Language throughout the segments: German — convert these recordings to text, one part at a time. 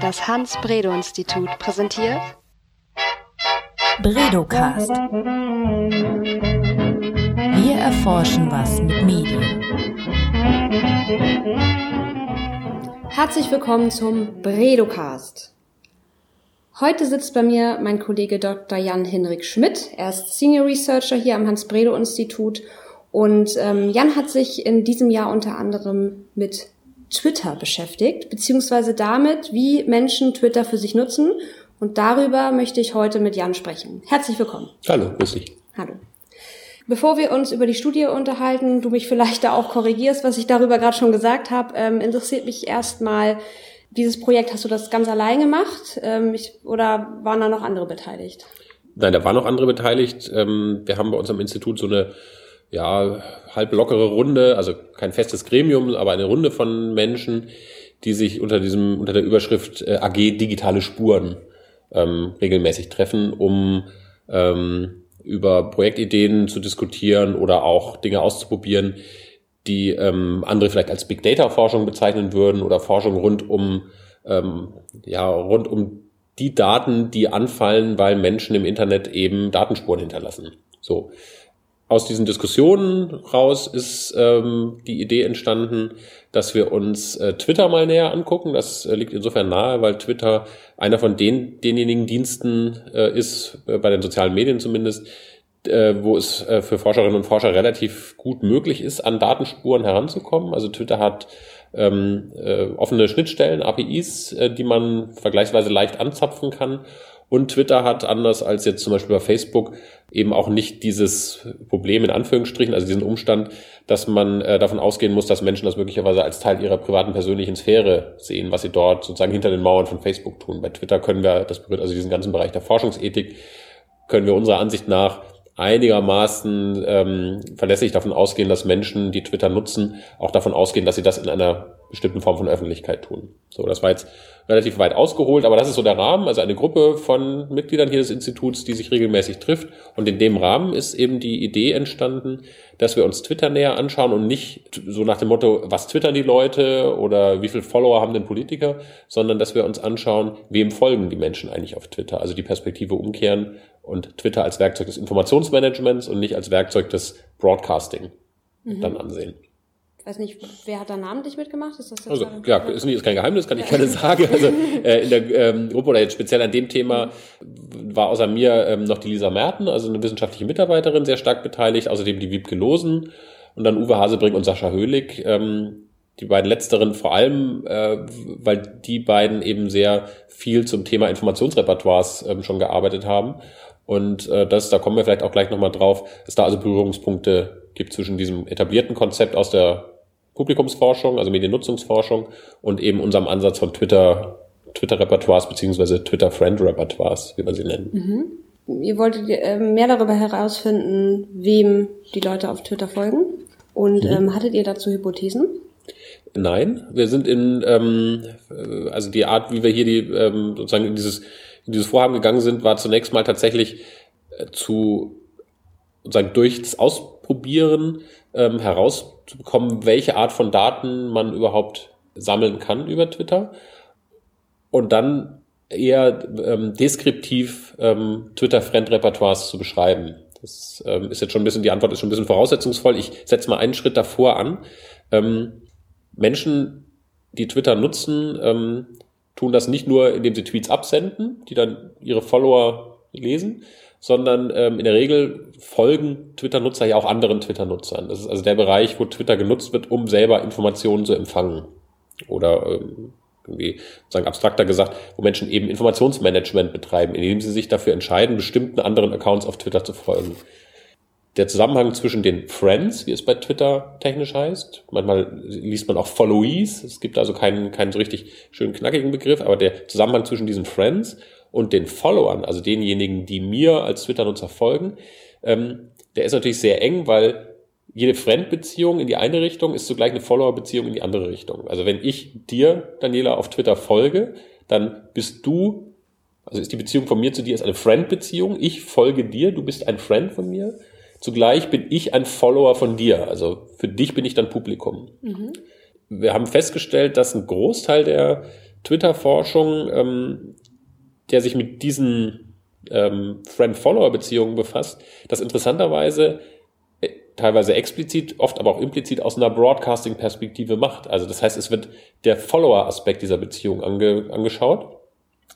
Das Hans-Bredow-Institut präsentiert Bredocast. Wir erforschen was mit Medien. Herzlich willkommen zum Bredocast. Heute sitzt bei mir mein Kollege Dr. Jan-Henrik Schmidt. Er ist Senior Researcher hier am Hans-Bredow-Institut und ähm, Jan hat sich in diesem Jahr unter anderem mit Twitter beschäftigt, beziehungsweise damit, wie Menschen Twitter für sich nutzen. Und darüber möchte ich heute mit Jan sprechen. Herzlich willkommen. Hallo, grüß dich. Hallo. Bevor wir uns über die Studie unterhalten, du mich vielleicht da auch korrigierst, was ich darüber gerade schon gesagt habe, ähm, interessiert mich erstmal, dieses Projekt, hast du das ganz allein gemacht ähm, ich, oder waren da noch andere beteiligt? Nein, da waren noch andere beteiligt. Ähm, wir haben bei uns am Institut so eine ja, halb lockere Runde, also kein festes Gremium, aber eine Runde von Menschen, die sich unter diesem, unter der Überschrift äh, AG digitale Spuren ähm, regelmäßig treffen, um ähm, über Projektideen zu diskutieren oder auch Dinge auszuprobieren, die ähm, andere vielleicht als Big Data Forschung bezeichnen würden oder Forschung rund um ähm, ja rund um die Daten, die anfallen, weil Menschen im Internet eben Datenspuren hinterlassen. So aus diesen Diskussionen raus ist ähm, die Idee entstanden, dass wir uns äh, Twitter mal näher angucken. Das äh, liegt insofern nahe, weil Twitter einer von den denjenigen Diensten äh, ist, äh, bei den sozialen Medien zumindest, äh, wo es äh, für Forscherinnen und Forscher relativ gut möglich ist, an Datenspuren heranzukommen. Also Twitter hat ähm, äh, offene Schnittstellen, APIs, äh, die man vergleichsweise leicht anzapfen kann und Twitter hat anders als jetzt zum Beispiel bei Facebook eben auch nicht dieses Problem in Anführungsstrichen, also diesen Umstand, dass man äh, davon ausgehen muss, dass Menschen das möglicherweise als Teil ihrer privaten persönlichen Sphäre sehen, was sie dort sozusagen hinter den Mauern von Facebook tun. Bei Twitter können wir, das berührt also diesen ganzen Bereich der Forschungsethik, können wir unserer Ansicht nach einigermaßen ähm, verlässlich davon ausgehen, dass Menschen, die Twitter nutzen, auch davon ausgehen, dass sie das in einer bestimmten Form von Öffentlichkeit tun. So, das war jetzt relativ weit ausgeholt, aber das ist so der Rahmen, also eine Gruppe von Mitgliedern hier des Instituts, die sich regelmäßig trifft. Und in dem Rahmen ist eben die Idee entstanden, dass wir uns Twitter näher anschauen und nicht so nach dem Motto, was twittern die Leute oder wie viele Follower haben denn Politiker, sondern dass wir uns anschauen, wem folgen die Menschen eigentlich auf Twitter. Also die Perspektive umkehren und Twitter als Werkzeug des Informationsmanagements und nicht als Werkzeug des Broadcasting mhm. dann ansehen. Weiß nicht, wer hat da namentlich mitgemacht? Ist das jetzt also, ja, ist, nicht, ist kein Geheimnis, kann ich keine sagen. Also äh, in der ähm, Gruppe oder jetzt speziell an dem Thema war außer mir ähm, noch die Lisa Merten, also eine wissenschaftliche Mitarbeiterin, sehr stark beteiligt, außerdem die Wiebke Losen und dann Uwe Hasebrink und Sascha Höhlig. Ähm, die beiden letzteren vor allem, äh, weil die beiden eben sehr viel zum Thema Informationsrepertoires ähm, schon gearbeitet haben und äh, das, da kommen wir vielleicht auch gleich nochmal drauf, dass da also Berührungspunkte gibt zwischen diesem etablierten Konzept aus der Publikumsforschung, also Mediennutzungsforschung und eben unserem Ansatz von Twitter, Twitter-Repertoires beziehungsweise Twitter-Friend-Repertoires, wie wir sie nennen. Mhm. Ihr wolltet äh, mehr darüber herausfinden, wem die Leute auf Twitter folgen. Und mhm. ähm, hattet ihr dazu Hypothesen? Nein, wir sind in, ähm, äh, also die Art, wie wir hier die ähm, sozusagen in dieses in dieses Vorhaben gegangen sind, war zunächst mal tatsächlich äh, zu sozusagen durch das Ausprobieren ähm, herauszubekommen, welche Art von Daten man überhaupt sammeln kann über Twitter und dann eher ähm, deskriptiv ähm, Twitter-Friend-Repertoires zu beschreiben. Das ähm, ist jetzt schon ein bisschen, die Antwort ist schon ein bisschen voraussetzungsvoll. Ich setze mal einen Schritt davor an. Ähm, Menschen, die Twitter nutzen, ähm, tun das nicht nur, indem sie Tweets absenden, die dann ihre Follower lesen, sondern ähm, in der Regel folgen Twitter-Nutzer ja auch anderen Twitter-Nutzern. Das ist also der Bereich, wo Twitter genutzt wird, um selber Informationen zu empfangen. Oder ähm, irgendwie sozusagen abstrakter gesagt, wo Menschen eben Informationsmanagement betreiben, indem sie sich dafür entscheiden, bestimmten anderen Accounts auf Twitter zu folgen der Zusammenhang zwischen den Friends, wie es bei Twitter technisch heißt, manchmal liest man auch Followees, es gibt also keinen, keinen so richtig schönen knackigen Begriff, aber der Zusammenhang zwischen diesen Friends und den Followern, also denjenigen, die mir als Twitter-Nutzer folgen, ähm, der ist natürlich sehr eng, weil jede Friend-Beziehung in die eine Richtung ist zugleich eine Follower-Beziehung in die andere Richtung. Also wenn ich dir, Daniela, auf Twitter folge, dann bist du, also ist die Beziehung von mir zu dir ist eine Friend-Beziehung, ich folge dir, du bist ein Friend von mir Zugleich bin ich ein Follower von dir. Also für dich bin ich dann Publikum. Mhm. Wir haben festgestellt, dass ein Großteil der Twitter-Forschung, ähm, der sich mit diesen ähm, Friend-Follower-Beziehungen befasst, das interessanterweise äh, teilweise explizit, oft aber auch implizit aus einer Broadcasting-Perspektive macht. Also das heißt, es wird der Follower-Aspekt dieser Beziehung ange, angeschaut.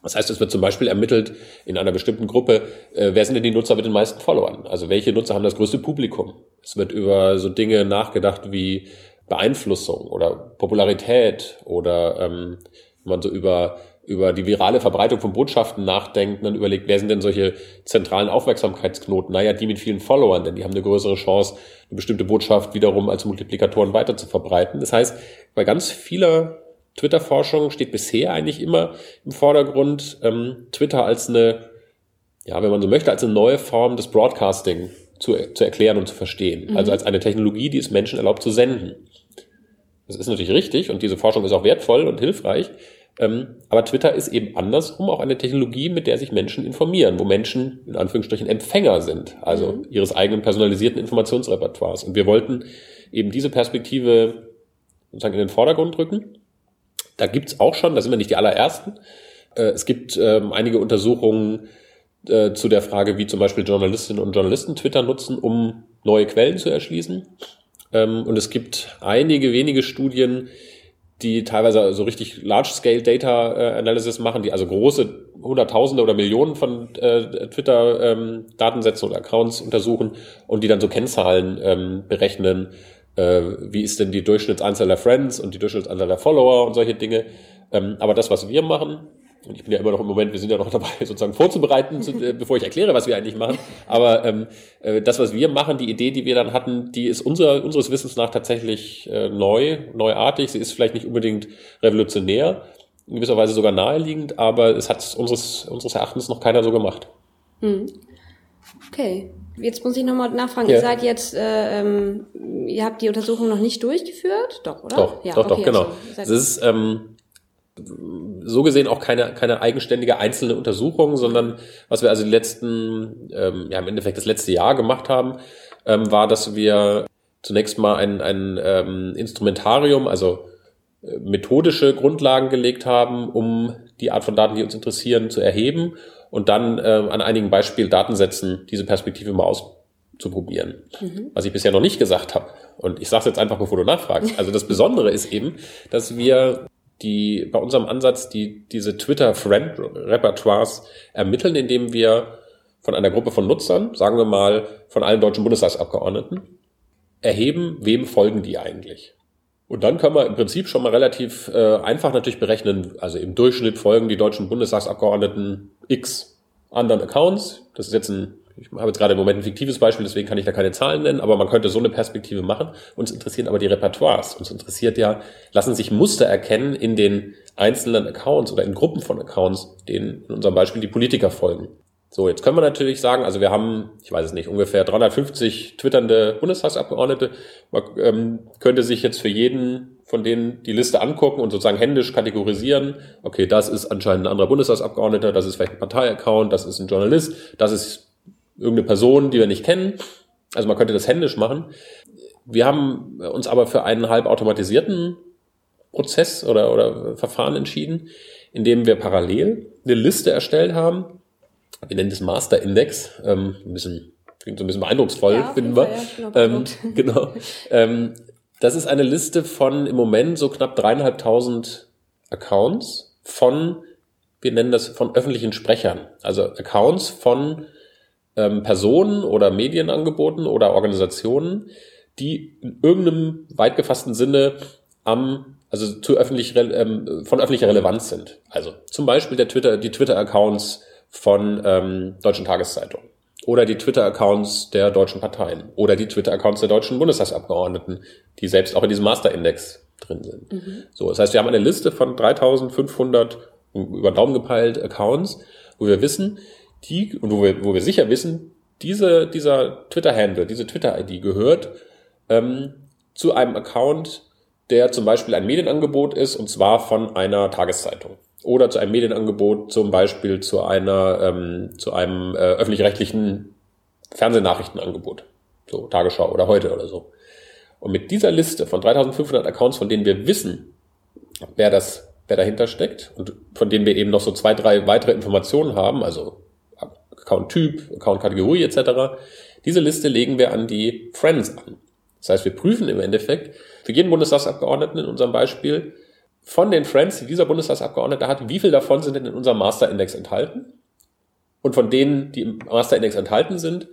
Das heißt, es wird zum Beispiel ermittelt in einer bestimmten Gruppe, äh, wer sind denn die Nutzer mit den meisten Followern? Also welche Nutzer haben das größte Publikum? Es wird über so Dinge nachgedacht wie Beeinflussung oder Popularität oder ähm, man so über über die virale Verbreitung von Botschaften nachdenkt, dann überlegt, wer sind denn solche zentralen Aufmerksamkeitsknoten? Naja, die mit vielen Followern, denn die haben eine größere Chance, eine bestimmte Botschaft wiederum als Multiplikatoren weiter zu verbreiten. Das heißt, bei ganz vieler Twitter-Forschung steht bisher eigentlich immer im Vordergrund ähm, Twitter als eine, ja, wenn man so möchte, als eine neue Form des Broadcasting zu, zu erklären und zu verstehen. Mhm. Also als eine Technologie, die es Menschen erlaubt zu senden. Das ist natürlich richtig und diese Forschung ist auch wertvoll und hilfreich. Ähm, aber Twitter ist eben andersrum auch eine Technologie, mit der sich Menschen informieren, wo Menschen in Anführungsstrichen Empfänger sind, also mhm. ihres eigenen personalisierten Informationsrepertoires. Und wir wollten eben diese Perspektive sozusagen in den Vordergrund rücken. Da gibt's auch schon, da sind wir nicht die allerersten. Äh, es gibt ähm, einige Untersuchungen äh, zu der Frage, wie zum Beispiel Journalistinnen und Journalisten Twitter nutzen, um neue Quellen zu erschließen. Ähm, und es gibt einige wenige Studien, die teilweise so richtig Large-Scale Data äh, Analysis machen, die also große Hunderttausende oder Millionen von äh, Twitter-Datensätzen ähm, oder Accounts untersuchen und die dann so Kennzahlen ähm, berechnen. Äh, wie ist denn die Durchschnittsanzahl der Friends und die Durchschnittsanzahl der Follower und solche Dinge. Ähm, aber das, was wir machen, und ich bin ja immer noch im Moment, wir sind ja noch dabei, sozusagen vorzubereiten, zu, äh, bevor ich erkläre, was wir eigentlich machen. Aber ähm, äh, das, was wir machen, die Idee, die wir dann hatten, die ist unser, unseres Wissens nach tatsächlich äh, neu, neuartig. Sie ist vielleicht nicht unbedingt revolutionär, in gewisser Weise sogar naheliegend, aber es hat unseres, unseres Erachtens noch keiner so gemacht. Hm. Okay. Jetzt muss ich nochmal nachfragen. Ja. Ihr seid jetzt, äh, ähm, ihr habt die Untersuchung noch nicht durchgeführt, doch, oder? Doch, ja, doch, okay, doch, genau. Also, es ist ähm, so gesehen auch keine, keine eigenständige einzelne Untersuchung, sondern was wir also die letzten, ähm, ja im Endeffekt das letzte Jahr gemacht haben, ähm, war, dass wir zunächst mal ein, ein ähm, Instrumentarium, also äh, methodische Grundlagen gelegt haben, um die Art von Daten, die uns interessieren, zu erheben und dann äh, an einigen Beispieldatensätzen diese Perspektive mal auszuprobieren. Mhm. Was ich bisher noch nicht gesagt habe. Und ich sage es jetzt einfach, bevor du nachfragst. Also das Besondere ist eben, dass wir die bei unserem Ansatz die diese Twitter-Friend-Repertoires ermitteln, indem wir von einer Gruppe von Nutzern, sagen wir mal von allen deutschen Bundestagsabgeordneten, erheben, wem folgen die eigentlich. Und dann können wir im Prinzip schon mal relativ äh, einfach natürlich berechnen, also im Durchschnitt folgen die deutschen Bundestagsabgeordneten x anderen Accounts. Das ist jetzt ein ich habe jetzt gerade im Moment ein fiktives Beispiel, deswegen kann ich da keine Zahlen nennen, aber man könnte so eine Perspektive machen. Uns interessieren aber die Repertoires. Uns interessiert ja, lassen sich Muster erkennen in den einzelnen Accounts oder in Gruppen von Accounts, denen in unserem Beispiel die Politiker folgen. So, jetzt können wir natürlich sagen, also wir haben, ich weiß es nicht, ungefähr 350 twitternde Bundestagsabgeordnete. Man ähm, könnte sich jetzt für jeden von denen die Liste angucken und sozusagen händisch kategorisieren. Okay, das ist anscheinend ein anderer Bundestagsabgeordneter, das ist vielleicht ein Parteiaccount, das ist ein Journalist, das ist irgendeine Person, die wir nicht kennen. Also man könnte das händisch machen. Wir haben uns aber für einen halb automatisierten Prozess oder, oder Verfahren entschieden, in dem wir parallel eine Liste erstellt haben. Wir nennen das Master Index. Ähm, ein bisschen, klingt so ein bisschen beeindrucksvoll, ja, finden wir. Ja, ähm, genau. Ähm, das ist eine Liste von im Moment so knapp dreieinhalbtausend Accounts von, wir nennen das von öffentlichen Sprechern. Also Accounts von ähm, Personen oder Medienangeboten oder Organisationen, die in irgendeinem weit gefassten Sinne am also zu öffentlich ähm, von öffentlicher Relevanz sind. Also zum Beispiel der Twitter, die Twitter-Accounts von ähm, deutschen Tageszeitungen oder die Twitter-Accounts der deutschen Parteien oder die Twitter-Accounts der deutschen Bundestagsabgeordneten, die selbst auch in diesem Master-Index drin sind. Mhm. So, das heißt, wir haben eine Liste von 3.500 über Daumen gepeilt Accounts, wo wir wissen, die, und wo wir, wo wir sicher wissen, diese, dieser Twitter-Handle, diese Twitter-ID gehört ähm, zu einem Account, der zum Beispiel ein Medienangebot ist, und zwar von einer Tageszeitung. Oder zu einem Medienangebot, zum Beispiel zu einer, ähm, zu einem äh, öffentlich-rechtlichen Fernsehnachrichtenangebot. So, Tagesschau oder heute oder so. Und mit dieser Liste von 3500 Accounts, von denen wir wissen, wer das wer dahinter steckt und von denen wir eben noch so zwei, drei weitere Informationen haben, also Account-Typ, Account-Kategorie etc. Diese Liste legen wir an die Friends an. Das heißt, wir prüfen im Endeffekt für jeden Bundestagsabgeordneten in unserem Beispiel von den Friends, die dieser Bundestagsabgeordnete hat, wie viel davon sind denn in unserem Master-Index enthalten? Und von denen, die im Master-Index enthalten sind,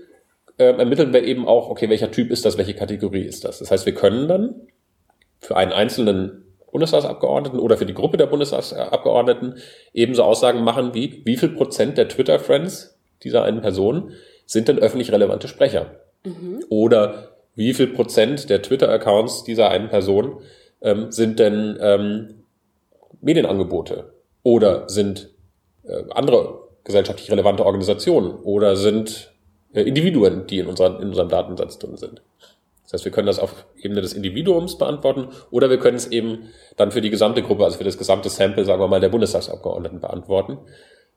äh, ermitteln wir eben auch, okay, welcher Typ ist das, welche Kategorie ist das? Das heißt, wir können dann für einen einzelnen Bundestagsabgeordneten oder für die Gruppe der Bundestagsabgeordneten ebenso Aussagen machen wie, wie viel Prozent der Twitter-Friends dieser einen Person sind denn öffentlich relevante Sprecher? Mhm. Oder wie viel Prozent der Twitter-Accounts dieser einen Person ähm, sind denn ähm, Medienangebote? Oder sind äh, andere gesellschaftlich relevante Organisationen? Oder sind äh, Individuen, die in, unseren, in unserem Datensatz drin sind? Das heißt, wir können das auf Ebene des Individuums beantworten oder wir können es eben dann für die gesamte Gruppe, also für das gesamte Sample, sagen wir mal, der Bundestagsabgeordneten beantworten.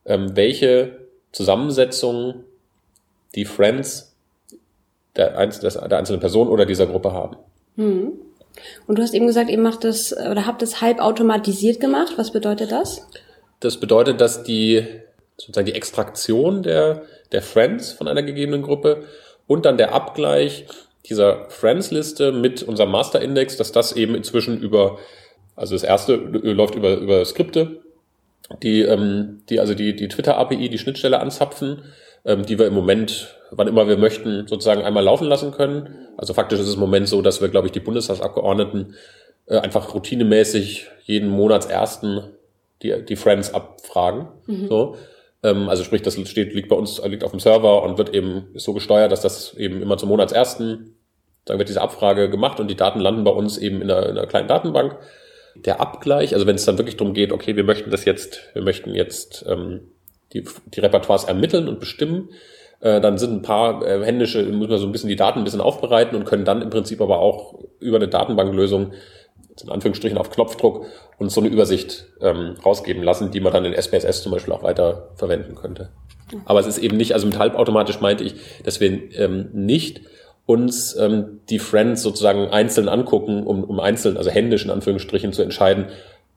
Ähm, welche Zusammensetzung die Friends der, Einz der einzelnen Person oder dieser Gruppe haben. Hm. Und du hast eben gesagt, ihr macht das oder habt es halb automatisiert gemacht. Was bedeutet das? Das bedeutet, dass die sozusagen die Extraktion der, der Friends von einer gegebenen Gruppe und dann der Abgleich dieser Friends-Liste mit unserem Master-Index, dass das eben inzwischen über, also das erste läuft über, über Skripte, die, ähm, die also die, die Twitter-API, die Schnittstelle anzapfen, ähm, die wir im Moment, wann immer wir möchten, sozusagen einmal laufen lassen können. Also faktisch ist es im Moment so, dass wir, glaube ich, die Bundestagsabgeordneten äh, einfach routinemäßig jeden Monatsersten die, die Friends abfragen. Mhm. So. Ähm, also sprich, das steht, liegt bei uns, liegt auf dem Server und wird eben so gesteuert, dass das eben immer zum Monatsersten, dann wird diese Abfrage gemacht und die Daten landen bei uns eben in einer, in einer kleinen Datenbank. Der Abgleich, also wenn es dann wirklich darum geht, okay, wir möchten das jetzt, wir möchten jetzt ähm, die, die Repertoires ermitteln und bestimmen, äh, dann sind ein paar äh, händische, muss man so ein bisschen die Daten ein bisschen aufbereiten und können dann im Prinzip aber auch über eine Datenbanklösung in Anführungsstrichen auf Knopfdruck uns so eine Übersicht ähm, rausgeben lassen, die man dann in SPSS zum Beispiel auch weiter verwenden könnte. Aber es ist eben nicht, also mit halbautomatisch meinte ich, dass wir ähm, nicht uns ähm, die Friends sozusagen einzeln angucken, um, um einzeln, also händisch in Anführungsstrichen zu entscheiden,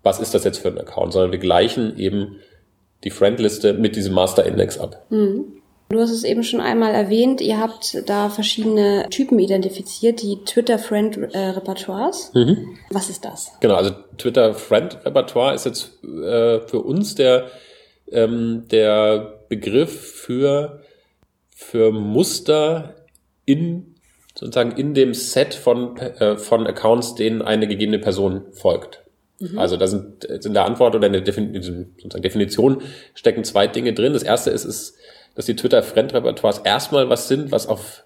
was ist das jetzt für ein Account, sondern wir gleichen eben die Friendliste mit diesem Master-Index ab. Mhm. Du hast es eben schon einmal erwähnt, ihr habt da verschiedene Typen identifiziert, die Twitter-Friend-Repertoires. Mhm. Was ist das? Genau, also Twitter-Friend-Repertoire ist jetzt äh, für uns der, ähm, der Begriff für, für Muster in sozusagen in dem Set von, äh, von Accounts, denen eine gegebene Person folgt. Mhm. Also da sind, in der Antwort oder in der Defin sozusagen Definition stecken zwei Dinge drin. Das erste ist, ist dass die Twitter-Fremdrepertoires erstmal was sind, was auf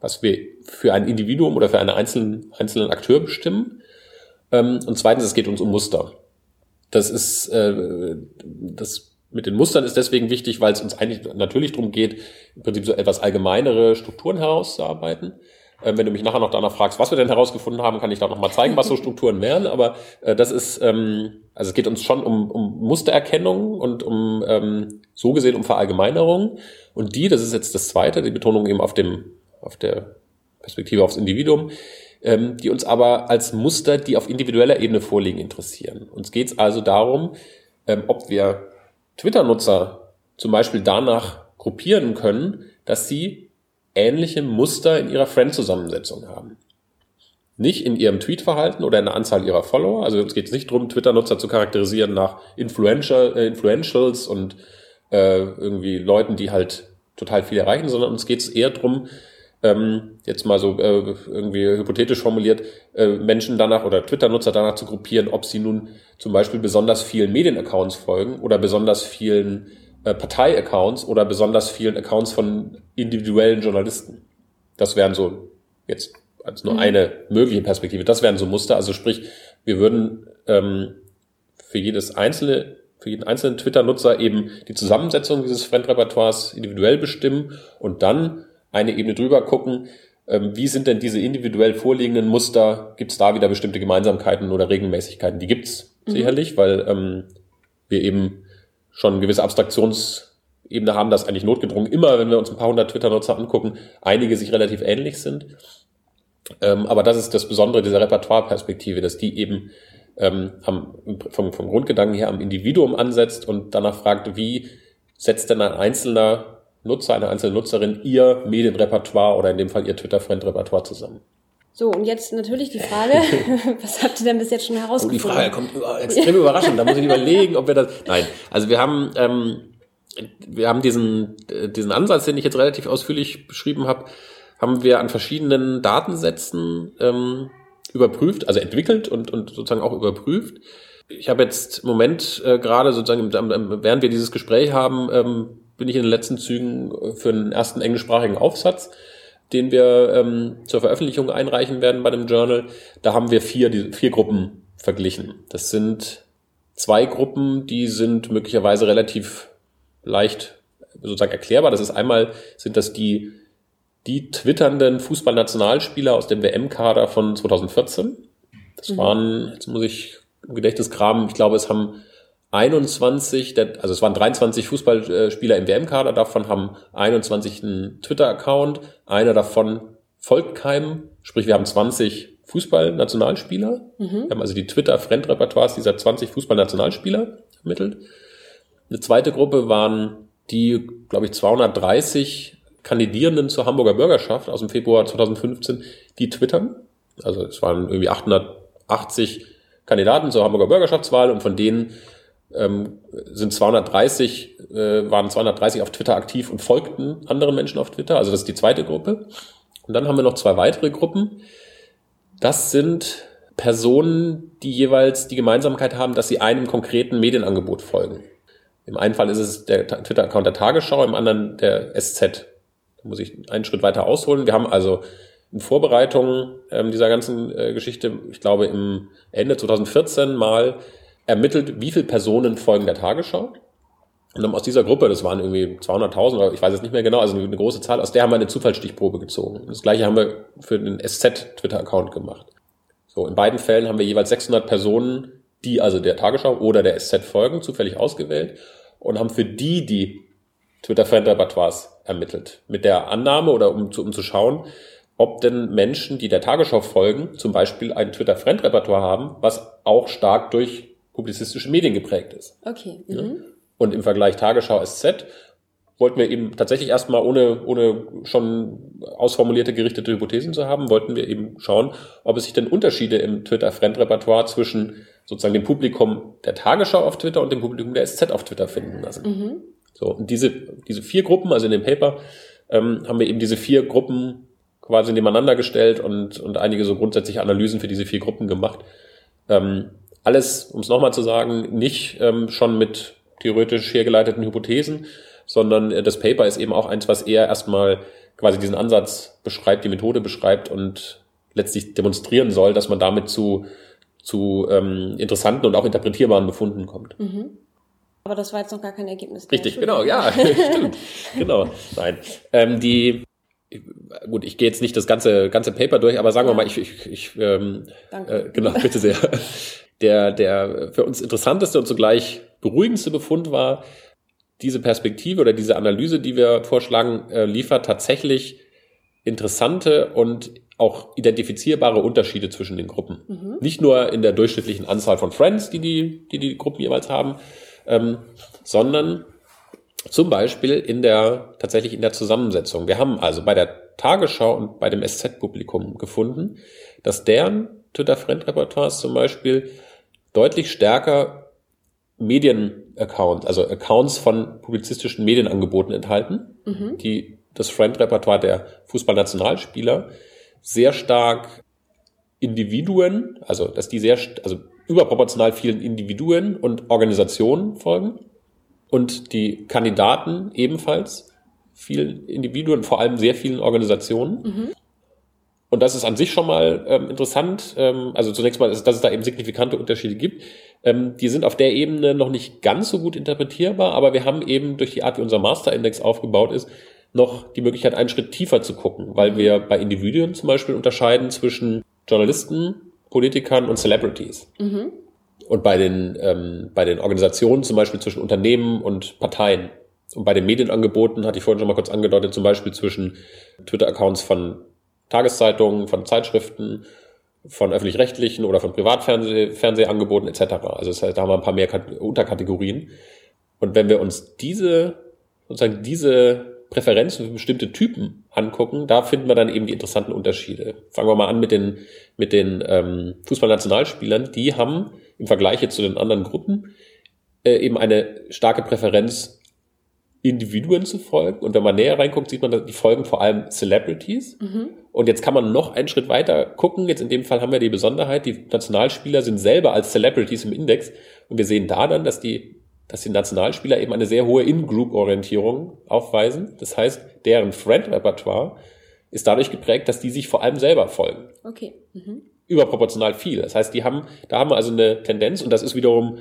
was wir für ein Individuum oder für einen einzelnen, einzelnen Akteur bestimmen. Ähm, und zweitens, es geht uns um Muster. Das ist äh, das mit den Mustern ist deswegen wichtig, weil es uns eigentlich natürlich darum geht, im Prinzip so etwas allgemeinere Strukturen herauszuarbeiten. Ähm, wenn du mich nachher noch danach fragst, was wir denn herausgefunden haben, kann ich da noch mal zeigen, was so Strukturen wären. Aber äh, das ist, ähm, also es geht uns schon um, um Mustererkennung und um ähm, so gesehen um Verallgemeinerung. Und die, das ist jetzt das Zweite, die Betonung eben auf dem, auf der Perspektive aufs Individuum, ähm, die uns aber als Muster, die auf individueller Ebene vorliegen, interessieren. Uns geht es also darum, ähm, ob wir Twitter-Nutzer zum Beispiel danach gruppieren können, dass sie ähnliche Muster in ihrer Friend-Zusammensetzung haben. Nicht in ihrem Tweet-Verhalten oder in der Anzahl ihrer Follower. Also es geht nicht darum, Twitter-Nutzer zu charakterisieren nach Influential, äh, Influentials und äh, irgendwie Leuten, die halt total viel erreichen, sondern uns geht es eher darum, ähm, jetzt mal so äh, irgendwie hypothetisch formuliert, äh, Menschen danach oder Twitter-Nutzer danach zu gruppieren, ob sie nun zum Beispiel besonders vielen Medienaccounts folgen oder besonders vielen äh, Partei-Accounts oder besonders vielen Accounts von individuellen Journalisten. Das wären so jetzt als nur mhm. eine mögliche Perspektive. Das wären so Muster. Also sprich, wir würden ähm, für jedes einzelne, für jeden einzelnen Twitter-Nutzer eben die Zusammensetzung dieses Fremdrepertoires individuell bestimmen und dann eine Ebene drüber gucken, ähm, wie sind denn diese individuell vorliegenden Muster? Gibt es da wieder bestimmte Gemeinsamkeiten oder Regelmäßigkeiten? Die gibt's mhm. sicherlich, weil ähm, wir eben schon eine gewisse Abstraktionsebene haben, das eigentlich notgedrungen immer, wenn wir uns ein paar hundert Twitter-Nutzer angucken, einige sich relativ ähnlich sind. Ähm, aber das ist das Besondere dieser Repertoire-Perspektive, dass die eben ähm, am, vom, vom Grundgedanken her am Individuum ansetzt und danach fragt, wie setzt denn ein einzelner Nutzer, eine einzelne Nutzerin ihr Medienrepertoire oder in dem Fall ihr Twitter-Friend-Repertoire zusammen. So, und jetzt natürlich die Frage, was habt ihr denn bis jetzt schon herausgefunden? Oh, die Frage kommt extrem überraschend, da muss ich überlegen, ob wir das. Nein, also wir haben, ähm, wir haben diesen, äh, diesen Ansatz, den ich jetzt relativ ausführlich beschrieben habe, haben wir an verschiedenen Datensätzen ähm, überprüft, also entwickelt und, und sozusagen auch überprüft. Ich habe jetzt im Moment äh, gerade sozusagen, während wir dieses Gespräch haben, ähm, bin ich in den letzten Zügen für einen ersten englischsprachigen Aufsatz, den wir ähm, zur Veröffentlichung einreichen werden bei dem Journal. Da haben wir vier, die, vier Gruppen verglichen. Das sind zwei Gruppen, die sind möglicherweise relativ leicht sozusagen erklärbar. Das ist einmal sind das die die twitternden Fußballnationalspieler aus dem WM-Kader von 2014. Das mhm. waren, jetzt muss ich im Gedächtnis graben, ich glaube, es haben 21, also es waren 23 Fußballspieler im WM-Kader, davon haben 21 einen Twitter-Account, einer davon folgt keinem, sprich wir haben 20 Fußball-Nationalspieler, mhm. wir haben also die Twitter-Friend-Repertoires dieser 20 Fußball-Nationalspieler ermittelt. Eine zweite Gruppe waren die, glaube ich, 230 Kandidierenden zur Hamburger Bürgerschaft aus dem Februar 2015, die twittern. Also es waren irgendwie 880 Kandidaten zur Hamburger Bürgerschaftswahl und von denen ähm, sind 230, äh, waren 230 auf Twitter aktiv und folgten anderen Menschen auf Twitter. Also das ist die zweite Gruppe. Und dann haben wir noch zwei weitere Gruppen. Das sind Personen, die jeweils die Gemeinsamkeit haben, dass sie einem konkreten Medienangebot folgen. Im einen Fall ist es der Twitter-Account der Tagesschau, im anderen der SZ. Da muss ich einen Schritt weiter ausholen. Wir haben also in Vorbereitung ähm, dieser ganzen äh, Geschichte, ich glaube im Ende 2014 mal ermittelt, wie viele Personen folgen der Tagesschau. Und dann aus dieser Gruppe, das waren irgendwie 200.000 oder ich weiß es nicht mehr genau, also eine große Zahl, aus der haben wir eine Zufallsstichprobe gezogen. Das gleiche haben wir für den SZ-Twitter-Account gemacht. So, in beiden Fällen haben wir jeweils 600 Personen, die also der Tagesschau oder der SZ folgen, zufällig ausgewählt und haben für die die Twitter-Friend-Repertoires ermittelt. Mit der Annahme oder um zu, um zu schauen, ob denn Menschen, die der Tagesschau folgen, zum Beispiel ein Twitter-Friend-Repertoire haben, was auch stark durch publizistische Medien geprägt ist. Okay. Mhm. Ja? Und im Vergleich Tagesschau SZ wollten wir eben tatsächlich erstmal ohne, ohne schon ausformulierte gerichtete Hypothesen zu haben, wollten wir eben schauen, ob es sich denn Unterschiede im Twitter-Friend-Repertoire zwischen sozusagen dem Publikum der Tagesschau auf Twitter und dem Publikum der SZ auf Twitter finden lassen. Mhm. So, und diese, diese vier Gruppen, also in dem Paper, ähm, haben wir eben diese vier Gruppen quasi nebeneinander gestellt und, und einige so grundsätzliche Analysen für diese vier Gruppen gemacht. Ähm, alles, um es nochmal zu sagen, nicht ähm, schon mit theoretisch hergeleiteten Hypothesen, sondern äh, das Paper ist eben auch eins, was eher erstmal quasi diesen Ansatz beschreibt, die Methode beschreibt und letztlich demonstrieren soll, dass man damit zu, zu ähm, interessanten und auch interpretierbaren Befunden kommt. Mhm. Aber das war jetzt noch gar kein Ergebnis. Richtig, genau, ja, stimmt. genau. Nein. Ähm, die, gut, ich gehe jetzt nicht das ganze, ganze Paper durch, aber sagen ja. wir mal, ich, ich, ich ähm, Danke. Äh, genau, bitte sehr. Der, der für uns interessanteste und zugleich beruhigendste Befund war, diese Perspektive oder diese Analyse, die wir vorschlagen, äh, liefert tatsächlich interessante und auch identifizierbare Unterschiede zwischen den Gruppen. Mhm. Nicht nur in der durchschnittlichen Anzahl von Friends, die die, die, die Gruppen jeweils haben, ähm, sondern zum Beispiel in der, tatsächlich in der Zusammensetzung. Wir haben also bei der Tagesschau und bei dem SZ-Publikum gefunden, dass deren Twitter-Friend-Repertoires zum Beispiel deutlich stärker Medien-Accounts, also Accounts von publizistischen Medienangeboten enthalten, mhm. die das Friend-Repertoire der Fußballnationalspieler sehr stark Individuen, also dass die sehr, also überproportional vielen Individuen und Organisationen folgen und die Kandidaten ebenfalls vielen Individuen, vor allem sehr vielen Organisationen. Mhm. Und das ist an sich schon mal ähm, interessant. Ähm, also zunächst mal, dass, dass es da eben signifikante Unterschiede gibt. Ähm, die sind auf der Ebene noch nicht ganz so gut interpretierbar, aber wir haben eben durch die Art, wie unser Masterindex aufgebaut ist, noch die Möglichkeit, einen Schritt tiefer zu gucken, weil wir bei Individuen zum Beispiel unterscheiden zwischen Journalisten, Politikern und Celebrities. Mhm. Und bei den, ähm, bei den Organisationen zum Beispiel zwischen Unternehmen und Parteien. Und bei den Medienangeboten hatte ich vorhin schon mal kurz angedeutet, zum Beispiel zwischen Twitter-Accounts von Tageszeitungen, von Zeitschriften von öffentlich-rechtlichen oder von Privatfernsehangeboten etc. Also das heißt, da haben wir ein paar mehr Unterkategorien. Und wenn wir uns diese, sozusagen diese Präferenzen für bestimmte Typen angucken, da finden wir dann eben die interessanten Unterschiede. Fangen wir mal an mit den, mit den ähm, Fußballnationalspielern. Die haben im Vergleich jetzt zu den anderen Gruppen äh, eben eine starke Präferenz Individuen zu folgen. Und wenn man näher reinguckt, sieht man, dass die folgen vor allem Celebrities. Mhm. Und jetzt kann man noch einen Schritt weiter gucken. Jetzt in dem Fall haben wir die Besonderheit, die Nationalspieler sind selber als Celebrities im Index. Und wir sehen da dann, dass die, dass die Nationalspieler eben eine sehr hohe In-Group-Orientierung aufweisen. Das heißt, deren Friend-Repertoire ist dadurch geprägt, dass die sich vor allem selber folgen. Okay. Mhm. Überproportional viel. Das heißt, die haben, da haben wir also eine Tendenz und das ist wiederum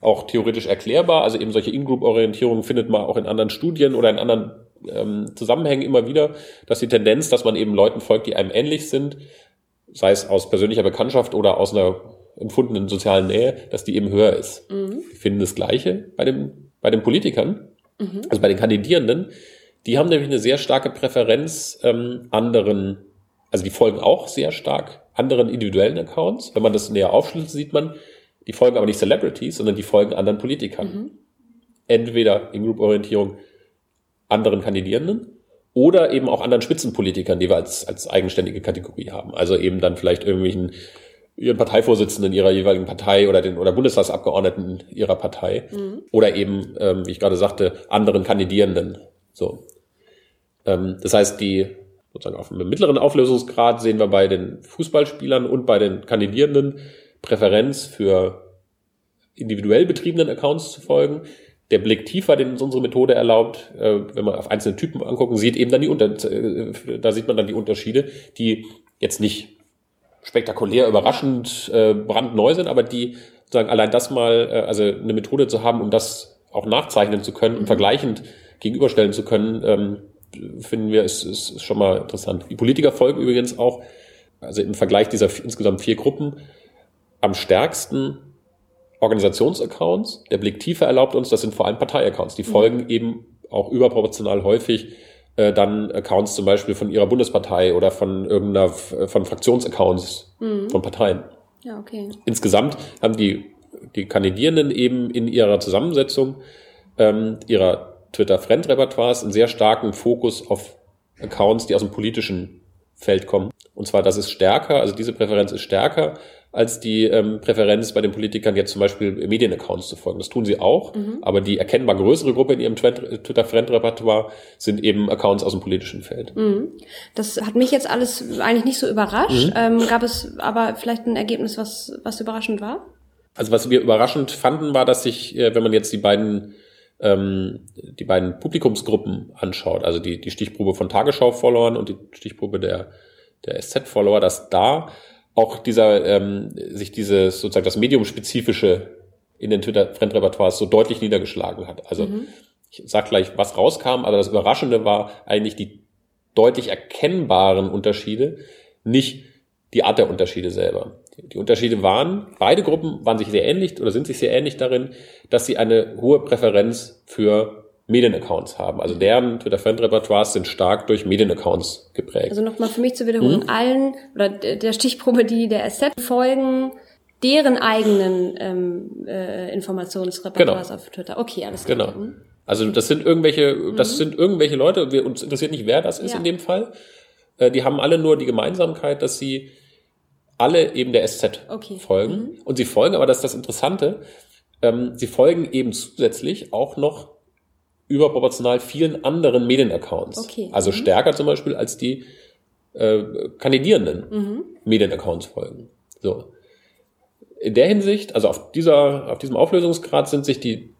auch theoretisch erklärbar. Also eben solche In-Group-Orientierungen findet man auch in anderen Studien oder in anderen ähm, Zusammenhängen immer wieder, dass die Tendenz, dass man eben Leuten folgt, die einem ähnlich sind, sei es aus persönlicher Bekanntschaft oder aus einer empfundenen sozialen Nähe, dass die eben höher ist. Mhm. Wir finden das Gleiche bei, dem, bei den Politikern, mhm. also bei den Kandidierenden. Die haben nämlich eine sehr starke Präferenz ähm, anderen, also die folgen auch sehr stark anderen individuellen Accounts. Wenn man das näher aufschlüsselt, sieht man, die folgen aber nicht Celebrities, sondern die folgen anderen Politikern. Mhm. Entweder in Group-Orientierung anderen Kandidierenden oder eben auch anderen Spitzenpolitikern, die wir als, als eigenständige Kategorie haben. Also eben dann vielleicht irgendwelchen ihren Parteivorsitzenden ihrer jeweiligen Partei oder den oder Bundestagsabgeordneten ihrer Partei mhm. oder eben, ähm, wie ich gerade sagte, anderen Kandidierenden. So, ähm, das heißt, die sozusagen auf einem mittleren Auflösungsgrad sehen wir bei den Fußballspielern und bei den Kandidierenden Präferenz für individuell betriebenen Accounts zu folgen. Der Blick tiefer, den uns unsere Methode erlaubt, äh, wenn man auf einzelne Typen angucken, sieht eben dann die Unter äh, da sieht man dann die Unterschiede, die jetzt nicht spektakulär, überraschend, äh, brandneu sind, aber die sagen allein das mal, also eine Methode zu haben, um das auch nachzeichnen zu können und vergleichend gegenüberstellen zu können, ähm, finden wir, ist, ist schon mal interessant. Die Politiker folgen übrigens auch, also im Vergleich dieser insgesamt vier Gruppen, am stärksten Organisationsaccounts. Der Blick tiefer erlaubt uns, das sind vor allem Parteiaccounts. Die mhm. folgen eben auch überproportional häufig äh, dann Accounts zum Beispiel von ihrer Bundespartei oder von irgendeiner von Fraktionsaccounts mhm. von Parteien. Ja, okay. Insgesamt haben die, die Kandidierenden eben in ihrer Zusammensetzung ähm, ihrer Twitter-Friend-Repertoires einen sehr starken Fokus auf Accounts, die aus dem politischen Feld kommen. Und zwar, das ist stärker, also diese Präferenz ist stärker als die ähm, Präferenz bei den Politikern jetzt zum Beispiel Medienaccounts zu folgen. Das tun sie auch, mhm. aber die erkennbar größere Gruppe in ihrem Twitter-Friend-Repertoire sind eben Accounts aus dem politischen Feld. Mhm. Das hat mich jetzt alles eigentlich nicht so überrascht. Mhm. Ähm, gab es aber vielleicht ein Ergebnis, was, was überraschend war? Also was wir überraschend fanden, war, dass sich, äh, wenn man jetzt die beiden ähm, die beiden Publikumsgruppen anschaut, also die, die Stichprobe von Tagesschau-Followern und die Stichprobe der, der SZ-Follower, dass da auch dieser, ähm, sich dieses sozusagen das Medium-spezifische in den Twitter-Fremdrepertoires so deutlich niedergeschlagen hat. Also mhm. ich sag gleich, was rauskam, aber das Überraschende war eigentlich die deutlich erkennbaren Unterschiede, nicht die Art der Unterschiede selber. Die Unterschiede waren, beide Gruppen waren sich sehr ähnlich oder sind sich sehr ähnlich darin, dass sie eine hohe Präferenz für Medienaccounts haben. Also deren Twitter-Friend-Repertoires sind stark durch Medienaccounts geprägt. Also nochmal für mich zu wiederholen, hm? allen oder der Stichprobe, die der SZ folgen, deren eigenen ähm, äh, Informationsrepertoires genau. auf Twitter. Okay, alles klar. Genau. Hm? Also das sind irgendwelche, das mhm. sind irgendwelche Leute, wir, uns interessiert nicht, wer das ist ja. in dem Fall. Äh, die haben alle nur die Gemeinsamkeit, dass sie alle eben der SZ okay. folgen. Mhm. Und sie folgen, aber das ist das Interessante, ähm, sie folgen eben zusätzlich auch noch überproportional vielen anderen Medienaccounts. Okay. Also mhm. stärker zum Beispiel als die äh, kandidierenden mhm. Medienaccounts folgen. So. In der Hinsicht, also auf dieser, auf diesem Auflösungsgrad sind sich die,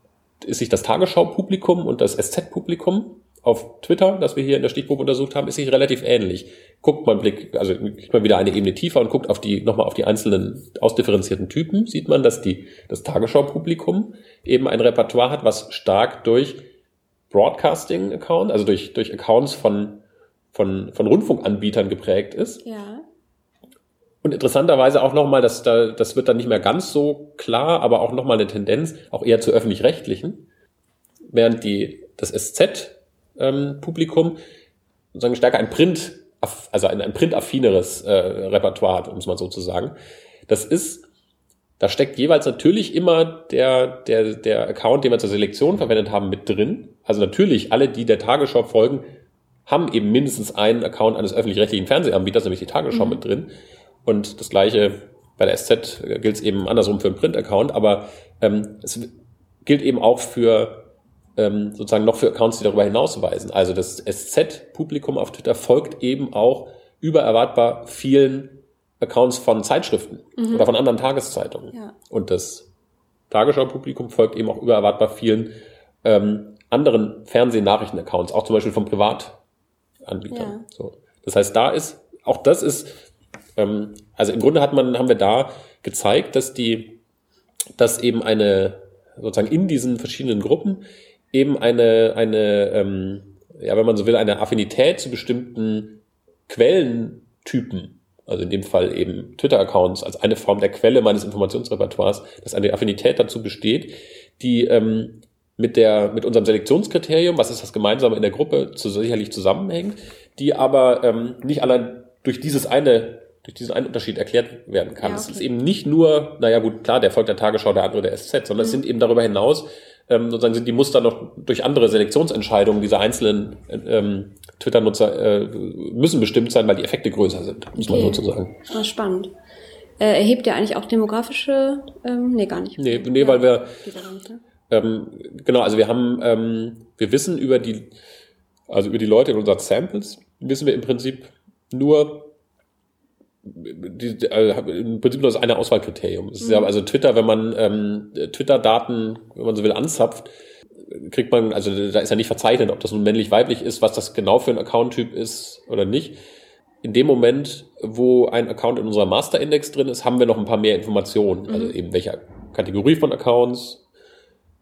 ist sich das Tagesschau-Publikum und das SZ-Publikum auf Twitter, das wir hier in der Stichprobe untersucht haben, ist sich relativ ähnlich. Guckt man Blick, also kriegt man wieder eine Ebene tiefer und guckt auf die, nochmal auf die einzelnen ausdifferenzierten Typen, sieht man, dass die, das Tagesschau-Publikum eben ein Repertoire hat, was stark durch Broadcasting-Account, also durch, durch Accounts von, von, von Rundfunkanbietern geprägt ist. Ja. Und interessanterweise auch nochmal, dass da, das wird dann nicht mehr ganz so klar, aber auch nochmal eine Tendenz, auch eher zu öffentlich-rechtlichen, während die, das SZ-Publikum ähm, sozusagen stärker ein Print also ein, ein printaffineres äh, Repertoire hat, um es mal so zu sagen. Das ist, da steckt jeweils natürlich immer der, der, der Account, den wir zur Selektion verwendet haben, mit drin. Also natürlich, alle, die der Tagesschau folgen, haben eben mindestens einen Account eines öffentlich-rechtlichen Fernsehanbieters, nämlich die Tagesschau mhm. mit drin. Und das gleiche bei der SZ gilt es eben andersrum für einen Print-Account, aber ähm, es gilt eben auch für ähm, sozusagen noch für Accounts, die darüber hinausweisen. Also das SZ-Publikum auf Twitter folgt eben auch übererwartbar vielen Accounts von Zeitschriften mhm. oder von anderen Tageszeitungen. Ja. Und das Tagesschau-Publikum folgt eben auch übererwartbar vielen ähm, anderen Fernsehnachrichten-Accounts, auch zum Beispiel von Privatanbietern. Ja. So. Das heißt, da ist, auch das ist, ähm, also im Grunde hat man, haben wir da gezeigt, dass die, dass eben eine, sozusagen in diesen verschiedenen Gruppen eben eine, eine ähm, ja, wenn man so will, eine Affinität zu bestimmten Quellentypen, also in dem Fall eben Twitter-Accounts als eine Form der Quelle meines Informationsrepertoires, dass eine Affinität dazu besteht, die ähm, mit der mit unserem Selektionskriterium, was ist das Gemeinsame in der Gruppe, zu, sicherlich zusammenhängt, die aber ähm, nicht allein durch dieses eine durch diesen einen Unterschied erklärt werden kann. Ja, okay. Es ist eben nicht nur, naja gut, klar, der folgt der Tagesschau, der andere der SZ, sondern mhm. es sind eben darüber hinaus ähm, sozusagen sind die Muster noch durch andere Selektionsentscheidungen dieser einzelnen ähm, Twitter-Nutzer äh, müssen bestimmt sein, weil die Effekte größer sind, muss okay. man sozusagen. Das war spannend. Äh, erhebt ihr eigentlich auch demografische? Ähm, nee, gar nicht. Nee, nee ja, weil wir ähm, genau, also wir haben, ähm, wir wissen über die, also über die Leute in unseren Samples, wissen wir im Prinzip nur die, äh, im Prinzip nur das eine Auswahlkriterium. Es ist mhm. ja also Twitter, wenn man ähm, Twitter-Daten, wenn man so will, anzapft, kriegt man, also da ist ja nicht verzeichnet, ob das nun männlich-weiblich ist, was das genau für ein Account-Typ ist oder nicht. In dem Moment, wo ein Account in unserer Master-Index drin ist, haben wir noch ein paar mehr Informationen. Also mhm. Also eben welcher Kategorie von Accounts,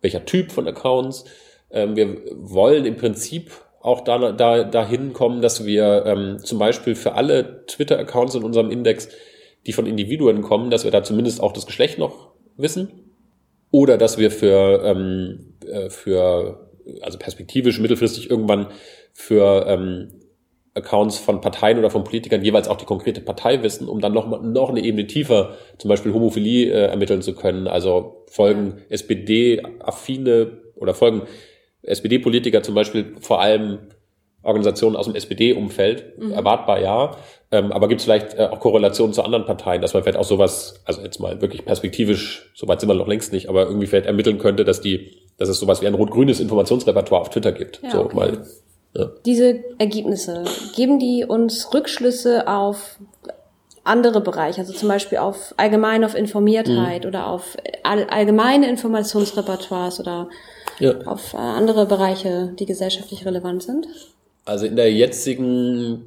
welcher Typ von Accounts. Ähm, wir wollen im Prinzip auch da, da, dahin kommen, dass wir ähm, zum Beispiel für alle Twitter-Accounts in unserem Index, die von Individuen kommen, dass wir da zumindest auch das Geschlecht noch wissen. Oder dass wir für, ähm, äh, für also perspektivisch mittelfristig irgendwann für ähm, Accounts von Parteien oder von Politikern jeweils auch die konkrete Partei wissen, um dann noch, noch eine Ebene tiefer zum Beispiel Homophilie äh, ermitteln zu können. Also folgen SPD-affine oder folgen SPD-Politiker zum Beispiel vor allem Organisationen aus dem SPD-Umfeld, mhm. erwartbar ja. Ähm, aber gibt es vielleicht äh, auch Korrelationen zu anderen Parteien, dass man vielleicht auch sowas, also jetzt mal wirklich perspektivisch, soweit sind wir noch längst nicht, aber irgendwie vielleicht ermitteln könnte, dass die, dass es sowas wie ein rot-grünes Informationsrepertoire auf Twitter gibt. Ja, so okay. mal. Ja. Diese Ergebnisse, geben die uns Rückschlüsse auf andere Bereiche, also zum Beispiel auf allgemein auf Informiertheit mhm. oder auf all, allgemeine Informationsrepertoires oder ja. auf äh, andere Bereiche, die gesellschaftlich relevant sind? Also in der jetzigen,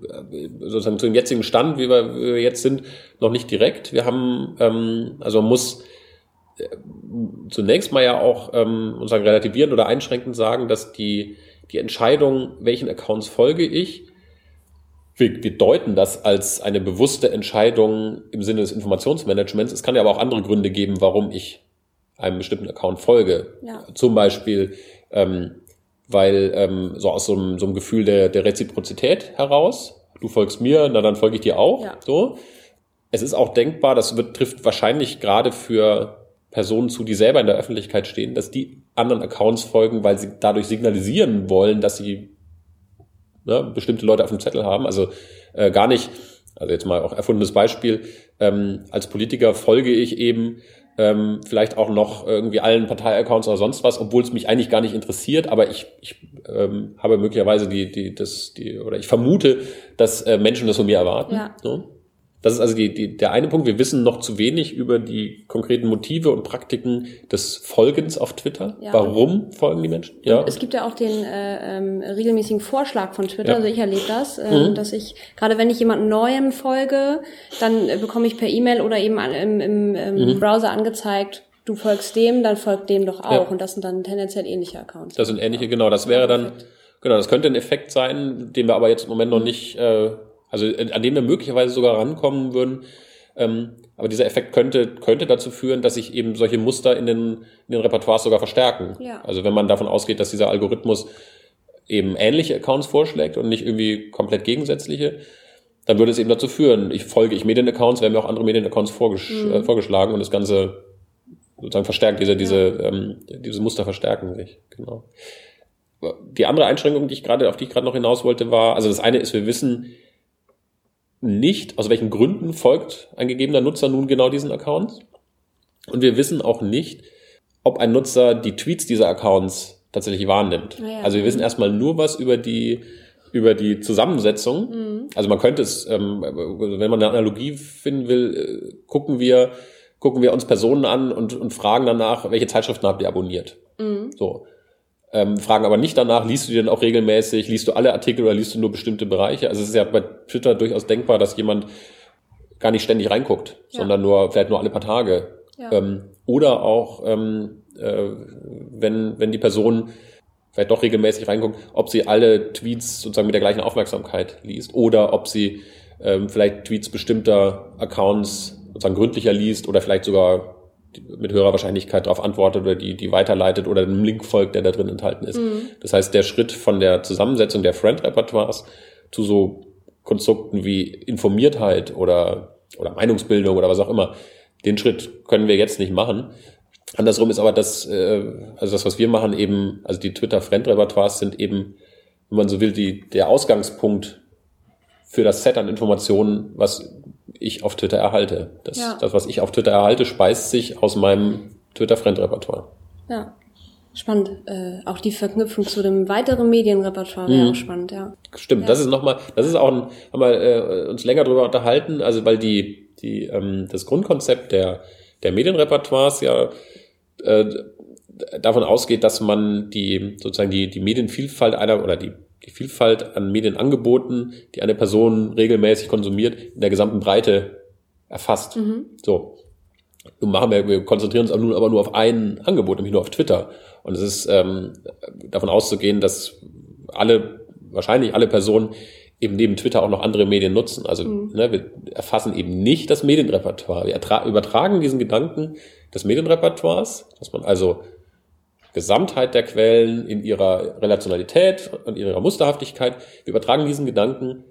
sozusagen zu dem jetzigen Stand, wie wir, wie wir jetzt sind, noch nicht direkt. Wir haben, ähm, also man muss äh, zunächst mal ja auch ähm, sagen relativierend oder einschränkend sagen, dass die, die Entscheidung, welchen Accounts folge ich, wir, wir deuten das als eine bewusste Entscheidung im Sinne des Informationsmanagements. Es kann ja aber auch andere Gründe geben, warum ich einem bestimmten Account folge. Ja. Zum Beispiel, ähm, weil ähm, so aus so einem, so einem Gefühl der, der Reziprozität heraus, du folgst mir, na dann folge ich dir auch. Ja. So. Es ist auch denkbar, das wird, trifft wahrscheinlich gerade für Personen zu, die selber in der Öffentlichkeit stehen, dass die anderen Accounts folgen, weil sie dadurch signalisieren wollen, dass sie ne, bestimmte Leute auf dem Zettel haben. Also äh, gar nicht, also jetzt mal auch erfundenes Beispiel, ähm, als Politiker folge ich eben ähm, vielleicht auch noch irgendwie allen Parteiaccounts oder sonst was, obwohl es mich eigentlich gar nicht interessiert, aber ich, ich ähm, habe möglicherweise die, die, das, die, oder ich vermute, dass äh, Menschen das von mir erwarten. Ja. So. Das ist also die, die, der eine Punkt. Wir wissen noch zu wenig über die konkreten Motive und Praktiken des Folgens auf Twitter. Ja. Warum folgen die Menschen? Ja. Es gibt ja auch den äh, ähm, regelmäßigen Vorschlag von Twitter, ja. also ich erlebe das, äh, mhm. dass ich, gerade wenn ich jemandem Neuem folge, dann äh, bekomme ich per E-Mail oder eben im, im, im mhm. Browser angezeigt, du folgst dem, dann folgt dem doch auch. Ja. Und das sind dann tendenziell ähnliche Accounts. Das sind ähnliche, genau. Das wäre dann, genau, das könnte ein Effekt sein, den wir aber jetzt im Moment noch nicht äh, also äh, an dem wir möglicherweise sogar rankommen würden. Ähm, aber dieser Effekt könnte, könnte dazu führen, dass sich eben solche Muster in den, in den Repertoires sogar verstärken. Ja. Also wenn man davon ausgeht, dass dieser Algorithmus eben ähnliche Accounts vorschlägt und nicht irgendwie komplett gegensätzliche, dann würde es eben dazu führen, ich folge ich Medienaccounts, werden mir auch andere Medienaccounts vorgesch mhm. äh, vorgeschlagen und das Ganze sozusagen verstärkt, diese, diese, ähm, diese Muster verstärken sich. Genau. Die andere Einschränkung, die ich gerade, auf die ich gerade noch hinaus wollte, war, also das eine ist, wir wissen nicht, aus welchen Gründen folgt ein gegebener Nutzer nun genau diesen Accounts. Und wir wissen auch nicht, ob ein Nutzer die Tweets dieser Accounts tatsächlich wahrnimmt. Ja. Also wir wissen erstmal nur was über die über die Zusammensetzung. Mhm. Also man könnte es, ähm, wenn man eine Analogie finden will, äh, gucken wir gucken wir uns Personen an und, und fragen danach, welche Zeitschriften habt ihr abonniert. Mhm. So. Ähm, fragen aber nicht danach, liest du die denn auch regelmäßig, liest du alle Artikel oder liest du nur bestimmte Bereiche? Also es ist ja bei Twitter durchaus denkbar, dass jemand gar nicht ständig reinguckt, ja. sondern nur vielleicht nur alle paar Tage. Ja. Ähm, oder auch, ähm, äh, wenn, wenn die Person vielleicht doch regelmäßig reinguckt, ob sie alle Tweets sozusagen mit der gleichen Aufmerksamkeit liest oder ob sie ähm, vielleicht Tweets bestimmter Accounts sozusagen gründlicher liest oder vielleicht sogar mit höherer Wahrscheinlichkeit darauf antwortet oder die, die weiterleitet oder einem Link folgt, der da drin enthalten ist. Mhm. Das heißt, der Schritt von der Zusammensetzung der Friend-Repertoires zu so Konstrukten wie Informiertheit oder, oder Meinungsbildung oder was auch immer, den Schritt können wir jetzt nicht machen. Andersrum ist aber das, äh, also das, was wir machen, eben, also die Twitter-Friend-Repertoires sind eben, wenn man so will, die, der Ausgangspunkt für das Set an Informationen, was ich auf Twitter erhalte. Das, ja. das was ich auf Twitter erhalte, speist sich aus meinem Twitter-Friend-Repertoire. Ja. Spannend. Äh, auch die Verknüpfung zu dem weiteren Medienrepertoire wäre mhm. auch spannend, ja. Stimmt, ja. das ist nochmal, das ist auch ein, haben wir äh, uns länger drüber unterhalten, also weil die, die, ähm, das Grundkonzept der, der Medienrepertoires ja äh, davon ausgeht, dass man die sozusagen die, die Medienvielfalt einer oder die die Vielfalt an Medienangeboten, die eine Person regelmäßig konsumiert, in der gesamten Breite erfasst. Mhm. So. Nun machen wir, wir konzentrieren uns aber nur, aber nur auf ein Angebot, nämlich nur auf Twitter. Und es ist ähm, davon auszugehen, dass alle, wahrscheinlich alle Personen eben neben Twitter auch noch andere Medien nutzen. Also mhm. ne, wir erfassen eben nicht das Medienrepertoire. Wir übertragen diesen Gedanken des Medienrepertoires, dass man also Gesamtheit der Quellen in ihrer Relationalität und ihrer Musterhaftigkeit. Wir übertragen diesen Gedanken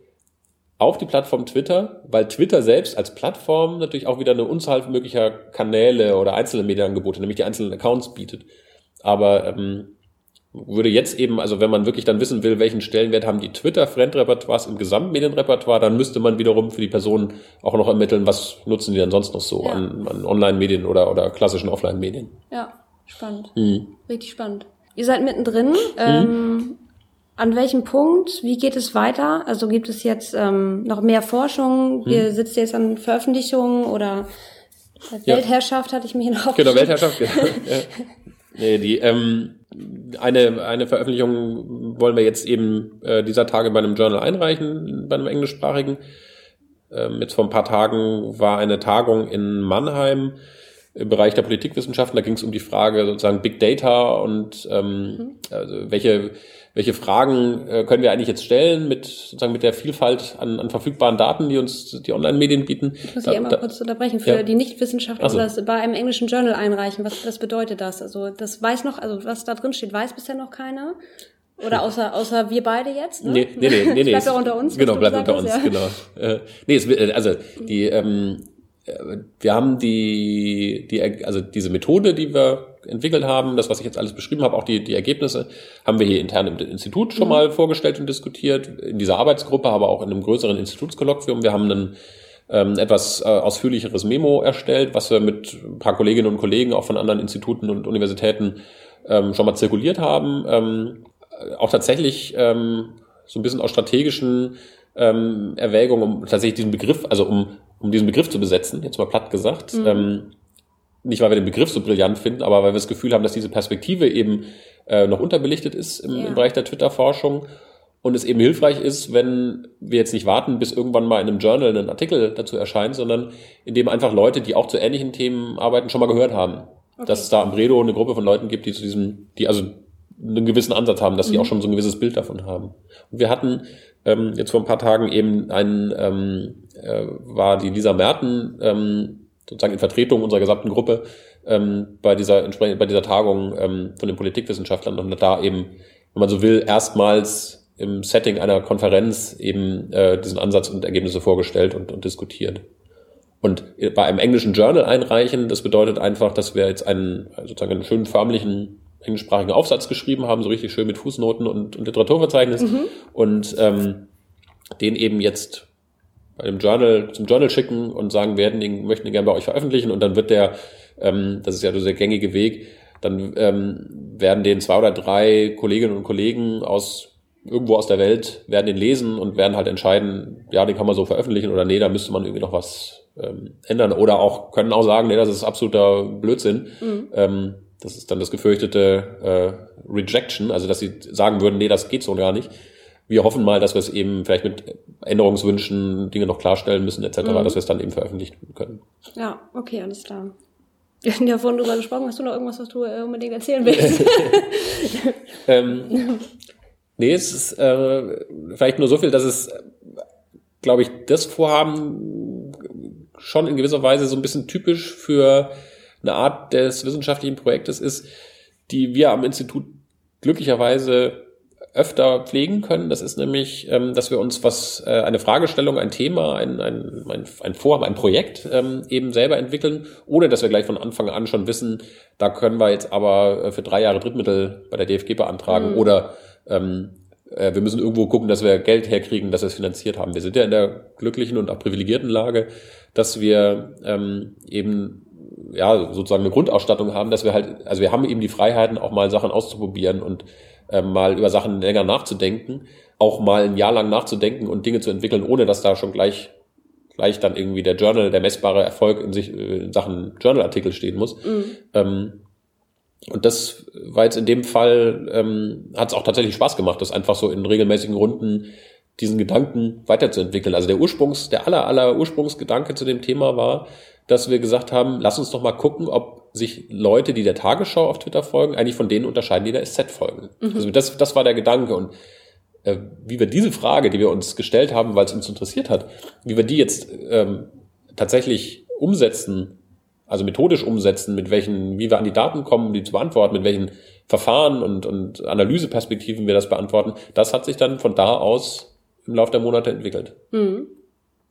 auf die Plattform Twitter, weil Twitter selbst als Plattform natürlich auch wieder eine Unzahl möglicher Kanäle oder einzelne Medienangebote, nämlich die einzelnen Accounts bietet. Aber ähm, würde jetzt eben, also wenn man wirklich dann wissen will, welchen Stellenwert haben die Twitter-Friend-Repertoires im Gesamtmedienrepertoire, dann müsste man wiederum für die Personen auch noch ermitteln, was nutzen die denn sonst noch so ja. an, an Online-Medien oder, oder klassischen Offline-Medien. Ja. Spannend. Mhm. Richtig spannend. Ihr seid mittendrin. Mhm. Ähm, an welchem Punkt? Wie geht es weiter? Also gibt es jetzt ähm, noch mehr Forschung? Mhm. Ihr sitzt jetzt an Veröffentlichungen oder ja. Weltherrschaft hatte ich mir noch Genau, Weltherrschaft. Ja. Nee, die, ähm, eine, eine Veröffentlichung wollen wir jetzt eben äh, dieser Tage bei einem Journal einreichen, bei einem englischsprachigen. Ähm, jetzt vor ein paar Tagen war eine Tagung in Mannheim im Bereich der Politikwissenschaften. Da ging es um die Frage sozusagen Big Data und ähm, mhm. also welche welche Fragen äh, können wir eigentlich jetzt stellen mit sozusagen mit der Vielfalt an, an verfügbaren Daten, die uns die Online-Medien bieten? Ich muss da, hier einmal kurz unterbrechen. Für ja. die Nichtwissenschaftler also. das bei einem englischen Journal einreichen. Was, was bedeutet das? Also das weiß noch, also was da drin steht, weiß bisher noch keiner. Oder außer, außer wir beide jetzt? Ne? Nee, nee, nee. nee, nee bleibt auch unter uns. Genau, bleibt unter uns, ja. genau. Äh, nee, es, also die, ähm, wir haben die, die, also diese Methode, die wir entwickelt haben, das, was ich jetzt alles beschrieben habe, auch die, die Ergebnisse, haben wir hier intern im Institut schon mhm. mal vorgestellt und diskutiert, in dieser Arbeitsgruppe, aber auch in einem größeren Institutskolloquium. Wir haben ein ähm, etwas äh, ausführlicheres Memo erstellt, was wir mit ein paar Kolleginnen und Kollegen auch von anderen Instituten und Universitäten ähm, schon mal zirkuliert haben. Ähm, auch tatsächlich ähm, so ein bisschen aus strategischen ähm, Erwägungen, um tatsächlich diesen Begriff, also um um diesen Begriff zu besetzen, jetzt mal platt gesagt. Mhm. Ähm, nicht, weil wir den Begriff so brillant finden, aber weil wir das Gefühl haben, dass diese Perspektive eben äh, noch unterbelichtet ist im, ja. im Bereich der Twitter-Forschung und es eben hilfreich ist, wenn wir jetzt nicht warten, bis irgendwann mal in einem Journal ein Artikel dazu erscheint, sondern indem einfach Leute, die auch zu ähnlichen Themen arbeiten, schon mal gehört haben. Okay. Dass es da am Bredo eine Gruppe von Leuten gibt, die zu diesem, die also einen gewissen Ansatz haben, dass sie mhm. auch schon so ein gewisses Bild davon haben. Und wir hatten ähm, jetzt vor ein paar Tagen eben einen, ähm, äh, war die Lisa Merten ähm, sozusagen in Vertretung unserer gesamten Gruppe ähm, bei dieser entsprechend bei dieser Tagung ähm, von den Politikwissenschaftlern und da eben, wenn man so will, erstmals im Setting einer Konferenz eben äh, diesen Ansatz und Ergebnisse vorgestellt und, und diskutiert. Und bei einem englischen Journal einreichen, das bedeutet einfach, dass wir jetzt einen sozusagen einen schönen förmlichen englischsprachigen Aufsatz geschrieben haben, so richtig schön mit Fußnoten und, und Literaturverzeichnis mhm. und ähm, den eben jetzt bei dem Journal zum Journal schicken und sagen, werden den, möchten den gerne bei euch veröffentlichen und dann wird der, ähm, das ist ja so der gängige Weg, dann ähm, werden den zwei oder drei Kolleginnen und Kollegen aus irgendwo aus der Welt werden den lesen und werden halt entscheiden, ja, den kann man so veröffentlichen oder nee, da müsste man irgendwie noch was ähm, ändern. Oder auch können auch sagen, nee, das ist absoluter Blödsinn. Mhm. Ähm, das ist dann das gefürchtete äh, Rejection, also dass sie sagen würden, nee, das geht so gar nicht. Wir hoffen mal, dass wir es eben vielleicht mit Änderungswünschen Dinge noch klarstellen müssen etc., mhm. dass wir es dann eben veröffentlichen können. Ja, okay, alles klar. Wir haben ja vorhin drüber gesprochen. Hast du noch irgendwas, was du äh, unbedingt erzählen willst? ähm, nee, es ist äh, vielleicht nur so viel, dass es, glaube ich, das Vorhaben schon in gewisser Weise so ein bisschen typisch für eine Art des wissenschaftlichen Projektes ist, die wir am Institut glücklicherweise öfter pflegen können. Das ist nämlich, ähm, dass wir uns was, äh, eine Fragestellung, ein Thema, ein, ein, ein, ein Vorhaben, ein Projekt ähm, eben selber entwickeln, ohne dass wir gleich von Anfang an schon wissen, da können wir jetzt aber äh, für drei Jahre Drittmittel bei der DFG beantragen mhm. oder ähm, äh, wir müssen irgendwo gucken, dass wir Geld herkriegen, dass wir es finanziert haben. Wir sind ja in der glücklichen und auch privilegierten Lage, dass wir ähm, eben ja sozusagen eine Grundausstattung haben, dass wir halt, also wir haben eben die Freiheiten, auch mal Sachen auszuprobieren und äh, mal über Sachen länger nachzudenken, auch mal ein Jahr lang nachzudenken und Dinge zu entwickeln, ohne dass da schon gleich gleich dann irgendwie der Journal, der messbare Erfolg in sich äh, in Sachen Journalartikel stehen muss. Mhm. Ähm, und das war jetzt in dem Fall, ähm, hat es auch tatsächlich Spaß gemacht, das einfach so in regelmäßigen Runden diesen Gedanken weiterzuentwickeln. Also der Ursprungs, der aller, aller Ursprungsgedanke zu dem Thema war, dass wir gesagt haben, lass uns doch mal gucken, ob sich Leute, die der Tagesschau auf Twitter folgen, eigentlich von denen unterscheiden, die der SZ folgen. Mhm. Also das, das war der Gedanke. Und äh, wie wir diese Frage, die wir uns gestellt haben, weil es uns interessiert hat, wie wir die jetzt ähm, tatsächlich umsetzen, also methodisch umsetzen, mit welchen, wie wir an die Daten kommen, um die zu beantworten, mit welchen Verfahren und, und Analyseperspektiven wir das beantworten, das hat sich dann von da aus im Laufe der Monate entwickelt. Mhm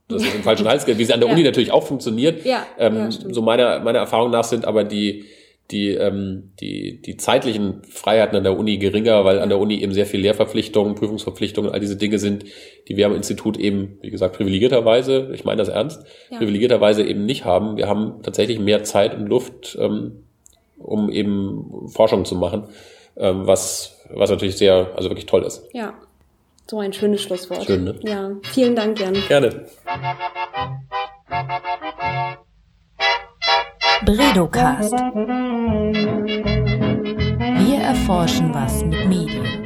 das ist im falschen Hals geht, wie sie an der. Uni natürlich auch funktioniert. Ja, ähm, so meiner, meiner Erfahrung nach sind aber die, die, ähm, die, die zeitlichen Freiheiten an der Uni geringer, weil an der Uni eben sehr viel Lehrverpflichtungen, Prüfungsverpflichtungen, all diese Dinge sind, die wir am Institut eben, wie gesagt, privilegierterweise, ich meine das ernst, ja. privilegierterweise eben nicht haben. Wir haben tatsächlich mehr Zeit und Luft, ähm, um eben Forschung zu machen, ähm, was, was natürlich sehr, also wirklich toll ist. Ja, so ein schönes Schlusswort. Schön, ne? Ja, vielen Dank, Jan. Gerne. Bredocast. Wir erforschen was mit Medien.